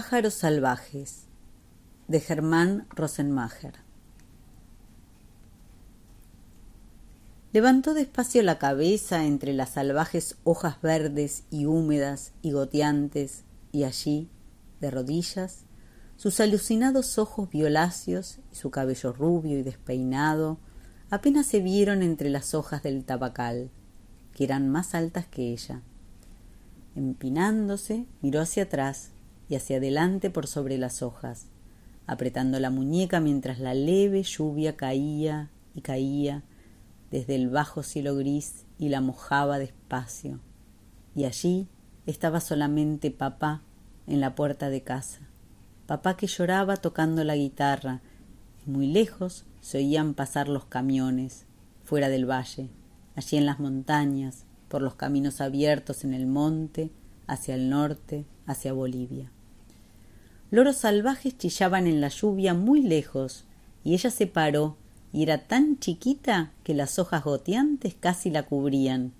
pájaros salvajes de Germán Rosenmacher Levantó despacio la cabeza entre las salvajes hojas verdes y húmedas y goteantes, y allí, de rodillas, sus alucinados ojos violáceos y su cabello rubio y despeinado apenas se vieron entre las hojas del tabacal, que eran más altas que ella. Empinándose, miró hacia atrás y hacia adelante por sobre las hojas, apretando la muñeca mientras la leve lluvia caía y caía desde el bajo cielo gris y la mojaba despacio. Y allí estaba solamente papá en la puerta de casa. Papá que lloraba tocando la guitarra, y muy lejos se oían pasar los camiones, fuera del valle, allí en las montañas, por los caminos abiertos en el monte, hacia el norte, hacia Bolivia. Loros salvajes chillaban en la lluvia muy lejos, y ella se paró y era tan chiquita que las hojas goteantes casi la cubrían,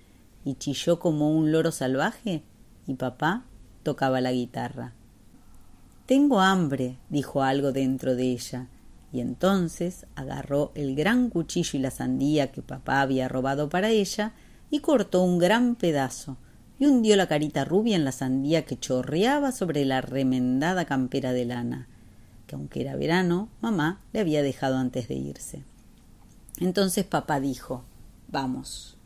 y chilló como un loro salvaje, y papá tocaba la guitarra. Tengo hambre, dijo algo dentro de ella, y entonces agarró el gran cuchillo y la sandía que papá había robado para ella y cortó un gran pedazo, y hundió la carita rubia en la sandía que chorreaba sobre la remendada campera de lana, que aunque era verano, mamá le había dejado antes de irse. Entonces papá dijo Vamos.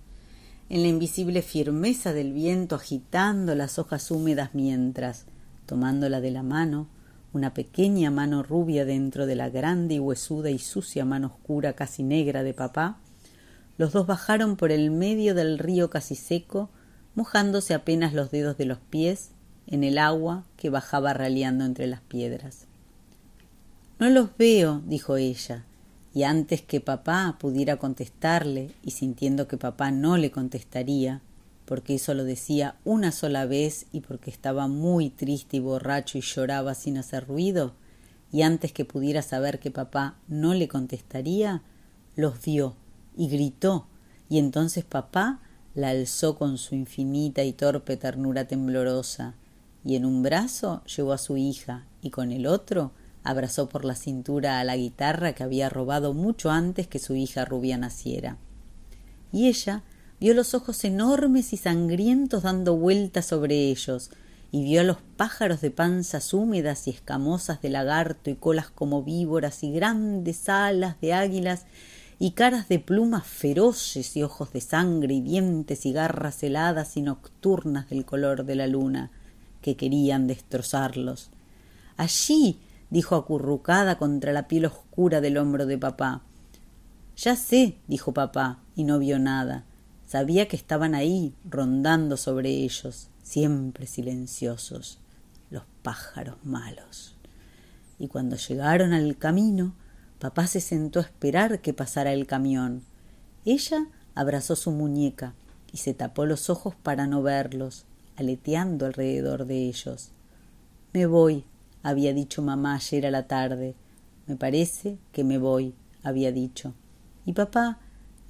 En la invisible firmeza del viento agitando las hojas húmedas mientras, tomándola de la mano, una pequeña mano rubia dentro de la grande y huesuda y sucia mano oscura casi negra de papá, los dos bajaron por el medio del río casi seco, mojándose apenas los dedos de los pies en el agua que bajaba raleando entre las piedras. No los veo, dijo ella, y antes que papá pudiera contestarle, y sintiendo que papá no le contestaría, porque eso lo decía una sola vez y porque estaba muy triste y borracho y lloraba sin hacer ruido, y antes que pudiera saber que papá no le contestaría, los vio y gritó, y entonces papá la alzó con su infinita y torpe ternura temblorosa, y en un brazo llevó a su hija, y con el otro abrazó por la cintura a la guitarra que había robado mucho antes que su hija rubia naciera. Y ella vio los ojos enormes y sangrientos dando vueltas sobre ellos, y vio a los pájaros de panzas húmedas y escamosas de lagarto y colas como víboras y grandes alas de águilas y caras de plumas feroces y ojos de sangre y dientes y garras heladas y nocturnas del color de la luna, que querían destrozarlos. Allí dijo acurrucada contra la piel oscura del hombro de papá. Ya sé, dijo papá, y no vio nada. Sabía que estaban ahí, rondando sobre ellos, siempre silenciosos, los pájaros malos. Y cuando llegaron al camino, papá se sentó a esperar que pasara el camión. Ella abrazó su muñeca y se tapó los ojos para no verlos, aleteando alrededor de ellos. Me voy, había dicho mamá ayer a la tarde. Me parece que me voy, había dicho. Y papá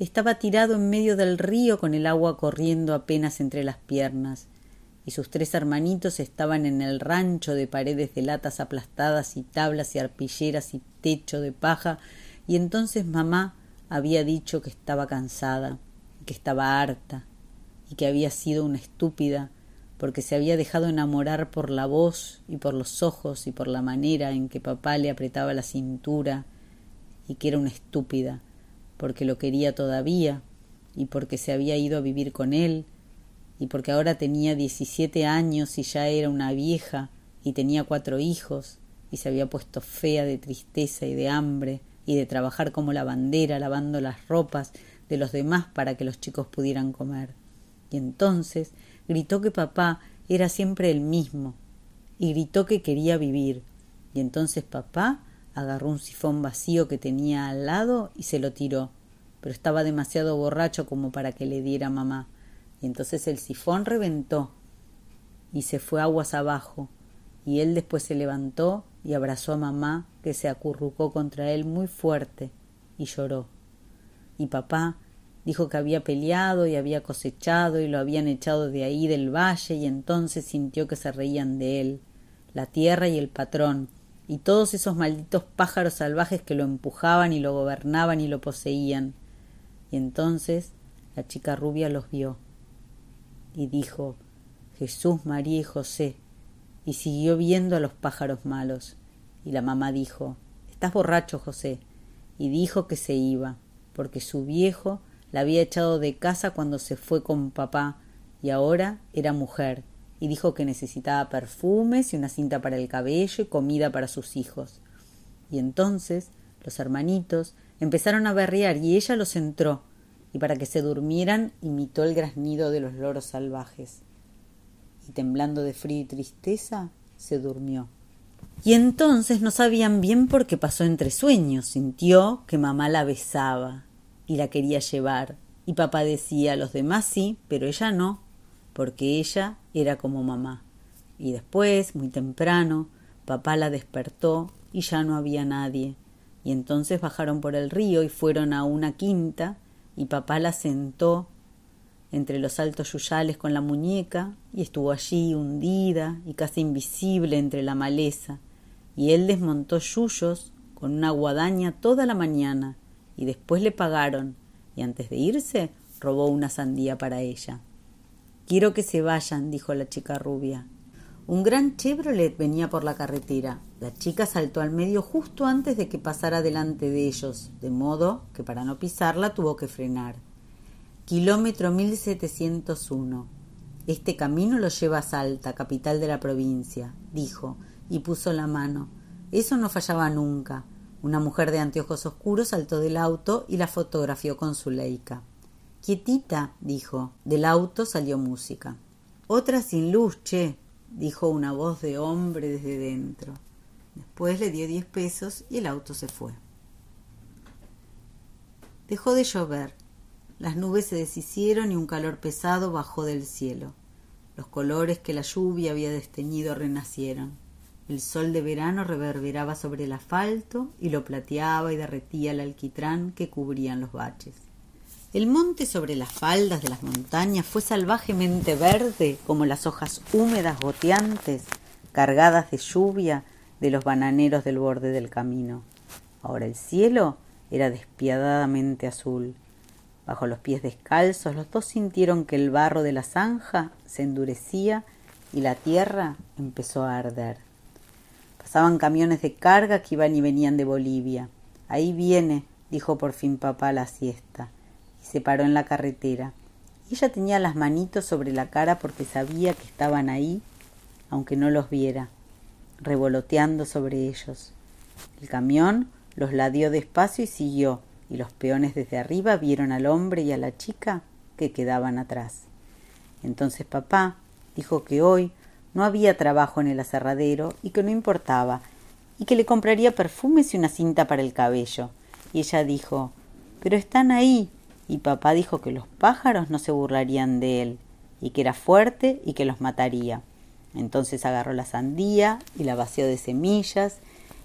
estaba tirado en medio del río con el agua corriendo apenas entre las piernas, y sus tres hermanitos estaban en el rancho de paredes de latas aplastadas y tablas y arpilleras y techo de paja, y entonces mamá había dicho que estaba cansada, que estaba harta, y que había sido una estúpida porque se había dejado enamorar por la voz y por los ojos y por la manera en que papá le apretaba la cintura y que era una estúpida, porque lo quería todavía y porque se había ido a vivir con él y porque ahora tenía diecisiete años y ya era una vieja y tenía cuatro hijos y se había puesto fea de tristeza y de hambre y de trabajar como lavandera lavando las ropas de los demás para que los chicos pudieran comer. Y entonces gritó que papá era siempre el mismo y gritó que quería vivir. Y entonces papá agarró un sifón vacío que tenía al lado y se lo tiró, pero estaba demasiado borracho como para que le diera mamá. Y entonces el sifón reventó y se fue aguas abajo, y él después se levantó y abrazó a mamá, que se acurrucó contra él muy fuerte, y lloró. Y papá Dijo que había peleado y había cosechado y lo habían echado de ahí del valle y entonces sintió que se reían de él. la tierra y el patrón, y todos esos malditos pájaros salvajes que lo empujaban y lo gobernaban y lo poseían. Y entonces la chica rubia los vio y dijo Jesús, María y José, y siguió viendo a los pájaros malos. Y la mamá dijo Estás borracho, José, y dijo que se iba, porque su viejo la había echado de casa cuando se fue con papá, y ahora era mujer, y dijo que necesitaba perfumes y una cinta para el cabello y comida para sus hijos. Y entonces los hermanitos empezaron a berrear y ella los entró, y para que se durmieran imitó el graznido de los loros salvajes. Y temblando de frío y tristeza, se durmió. Y entonces no sabían bien por qué pasó entre sueños. Sintió que mamá la besaba y la quería llevar. Y papá decía, los demás sí, pero ella no, porque ella era como mamá. Y después, muy temprano, papá la despertó y ya no había nadie. Y entonces bajaron por el río y fueron a una quinta y papá la sentó entre los altos yuyales con la muñeca y estuvo allí hundida y casi invisible entre la maleza y él desmontó yuyos con una guadaña toda la mañana y después le pagaron y antes de irse robó una sandía para ella. Quiero que se vayan, dijo la chica rubia. Un gran Chevrolet venía por la carretera. La chica saltó al medio justo antes de que pasara delante de ellos, de modo que para no pisarla tuvo que frenar. Kilómetro 1701. Este camino lo lleva a Salta, capital de la provincia, dijo, y puso la mano. Eso no fallaba nunca. Una mujer de anteojos oscuros saltó del auto y la fotografió con su leica. Quietita, dijo. Del auto salió música. Otra sin luz, che, dijo una voz de hombre desde dentro. Después le dio diez pesos y el auto se fue. Dejó de llover. Las nubes se deshicieron y un calor pesado bajó del cielo. Los colores que la lluvia había desteñido renacieron. El sol de verano reverberaba sobre el asfalto y lo plateaba y derretía el alquitrán que cubrían los baches. El monte sobre las faldas de las montañas fue salvajemente verde como las hojas húmedas goteantes, cargadas de lluvia de los bananeros del borde del camino. Ahora el cielo era despiadadamente azul. Bajo los pies descalzos los dos sintieron que el barro de la zanja se endurecía y la tierra empezó a arder. Pasaban camiones de carga que iban y venían de Bolivia. Ahí viene, dijo por fin papá la siesta se paró en la carretera. Ella tenía las manitos sobre la cara porque sabía que estaban ahí, aunque no los viera, revoloteando sobre ellos. El camión los ladeó despacio y siguió, y los peones desde arriba vieron al hombre y a la chica que quedaban atrás. Entonces papá dijo que hoy no había trabajo en el aserradero y que no importaba, y que le compraría perfumes y una cinta para el cabello. Y ella dijo Pero están ahí, y papá dijo que los pájaros no se burlarían de él, y que era fuerte y que los mataría. Entonces agarró la sandía y la vació de semillas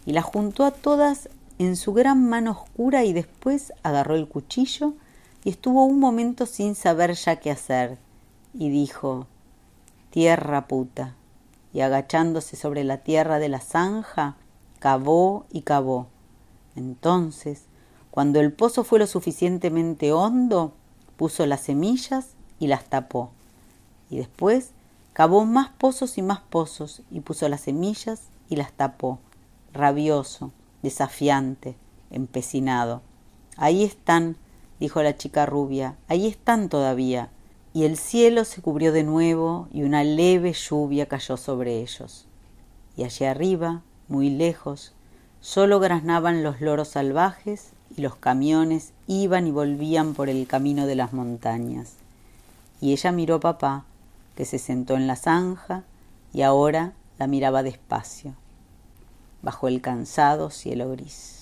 y la juntó a todas en su gran mano oscura y después agarró el cuchillo y estuvo un momento sin saber ya qué hacer y dijo Tierra puta y agachándose sobre la tierra de la zanja cavó y cavó. Entonces cuando el pozo fue lo suficientemente hondo, puso las semillas y las tapó. Y después cavó más pozos y más pozos y puso las semillas y las tapó, rabioso, desafiante, empecinado. Ahí están, dijo la chica rubia, ahí están todavía. Y el cielo se cubrió de nuevo y una leve lluvia cayó sobre ellos. Y allí arriba, muy lejos, solo graznaban los loros salvajes los camiones iban y volvían por el camino de las montañas. Y ella miró a papá, que se sentó en la zanja y ahora la miraba despacio, bajo el cansado cielo gris.